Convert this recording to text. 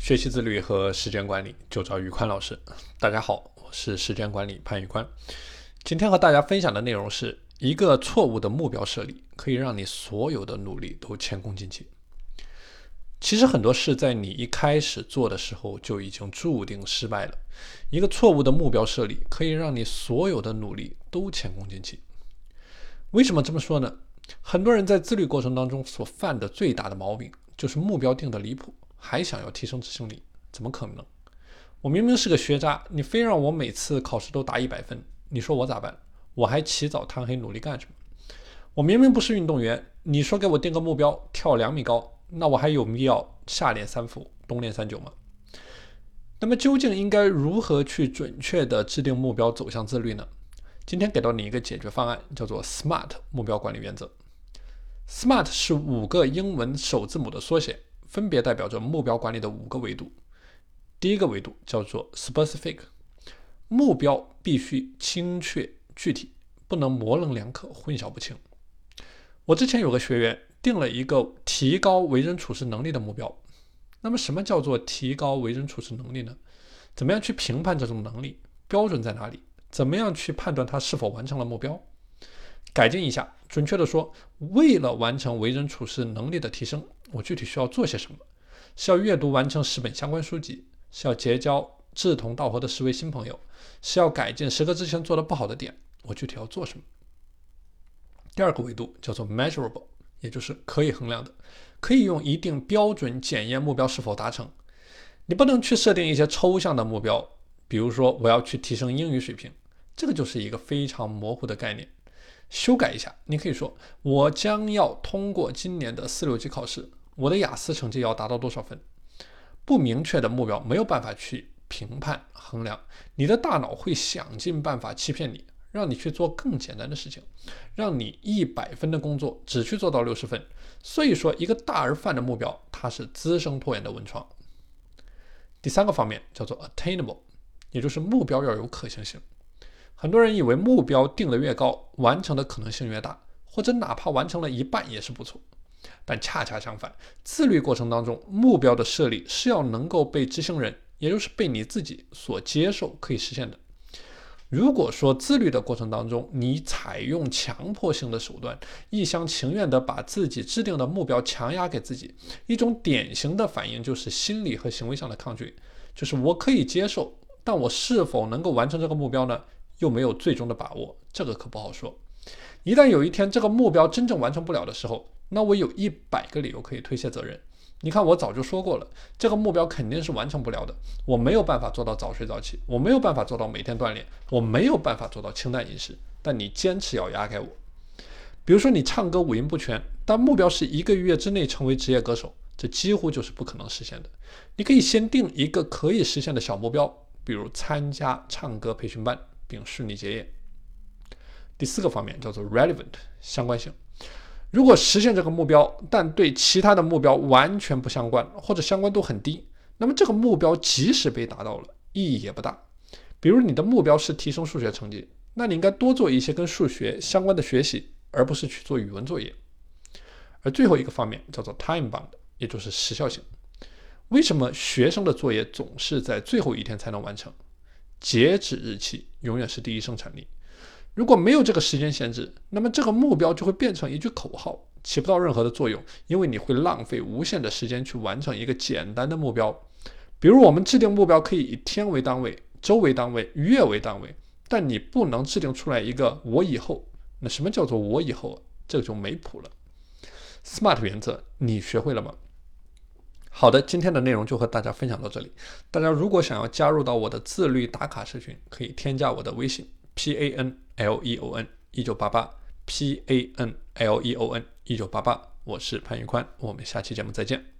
学习自律和时间管理就找宇宽老师。大家好，我是时间管理潘宇宽。今天和大家分享的内容是一个错误的目标设立，可以让你所有的努力都前功尽弃。其实很多事在你一开始做的时候就已经注定失败了。一个错误的目标设立，可以让你所有的努力都前功尽弃。为什么这么说呢？很多人在自律过程当中所犯的最大的毛病，就是目标定的离谱。还想要提升执行力，怎么可能？我明明是个学渣，你非让我每次考试都打一百分，你说我咋办？我还起早贪黑努力干什么？我明明不是运动员，你说给我定个目标跳两米高，那我还有必要夏练三伏，冬练三九吗？那么究竟应该如何去准确的制定目标，走向自律呢？今天给到你一个解决方案，叫做 SMART 目标管理原则。SMART 是五个英文首字母的缩写。分别代表着目标管理的五个维度。第一个维度叫做 specific，目标必须精确具体，不能模棱两可、混淆不清。我之前有个学员定了一个提高为人处事能力的目标。那么，什么叫做提高为人处事能力呢？怎么样去评判这种能力？标准在哪里？怎么样去判断他是否完成了目标？改进一下，准确的说，为了完成为人处事能力的提升，我具体需要做些什么？是要阅读完成十本相关书籍，是要结交志同道合的十位新朋友，是要改进十个之前做的不好的点。我具体要做什么？第二个维度叫做 measurable，也就是可以衡量的，可以用一定标准检验目标是否达成。你不能去设定一些抽象的目标，比如说我要去提升英语水平，这个就是一个非常模糊的概念。修改一下，你可以说我将要通过今年的四六级考试，我的雅思成绩要达到多少分？不明确的目标没有办法去评判衡量，你的大脑会想尽办法欺骗你，让你去做更简单的事情，让你一百分的工作只去做到六十分。所以说，一个大而泛的目标，它是滋生拖延的温床。第三个方面叫做 attainable，也就是目标要有可行性。很多人以为目标定得越高，完成的可能性越大，或者哪怕完成了一半也是不错。但恰恰相反，自律过程当中，目标的设立是要能够被执行人，也就是被你自己所接受，可以实现的。如果说自律的过程当中，你采用强迫性的手段，一厢情愿地把自己制定的目标强压给自己，一种典型的反应就是心理和行为上的抗拒，就是我可以接受，但我是否能够完成这个目标呢？又没有最终的把握，这个可不好说。一旦有一天这个目标真正完成不了的时候，那我有一百个理由可以推卸责任。你看，我早就说过了，这个目标肯定是完成不了的。我没有办法做到早睡早起，我没有办法做到每天锻炼，我没有办法做到清淡饮食。但你坚持要压给我。比如说你唱歌五音不全，但目标是一个月之内成为职业歌手，这几乎就是不可能实现的。你可以先定一个可以实现的小目标，比如参加唱歌培训班。并顺利结业。第四个方面叫做 relevant 相关性。如果实现这个目标，但对其他的目标完全不相关，或者相关度很低，那么这个目标即使被达到了，意义也不大。比如你的目标是提升数学成绩，那你应该多做一些跟数学相关的学习，而不是去做语文作业。而最后一个方面叫做 time bound，也就是时效性。为什么学生的作业总是在最后一天才能完成？截止日期永远是第一生产力。如果没有这个时间限制，那么这个目标就会变成一句口号，起不到任何的作用。因为你会浪费无限的时间去完成一个简单的目标。比如我们制定目标可以以天为单位、周为单位、月为单位，但你不能制定出来一个我以后。那什么叫做我以后？这个就没谱了。SMART 原则你学会了吗？好的，今天的内容就和大家分享到这里。大家如果想要加入到我的自律打卡社群，可以添加我的微信 p a n l e o n 一九八八 p a n l e o n 一九八八，我是潘玉宽，我们下期节目再见。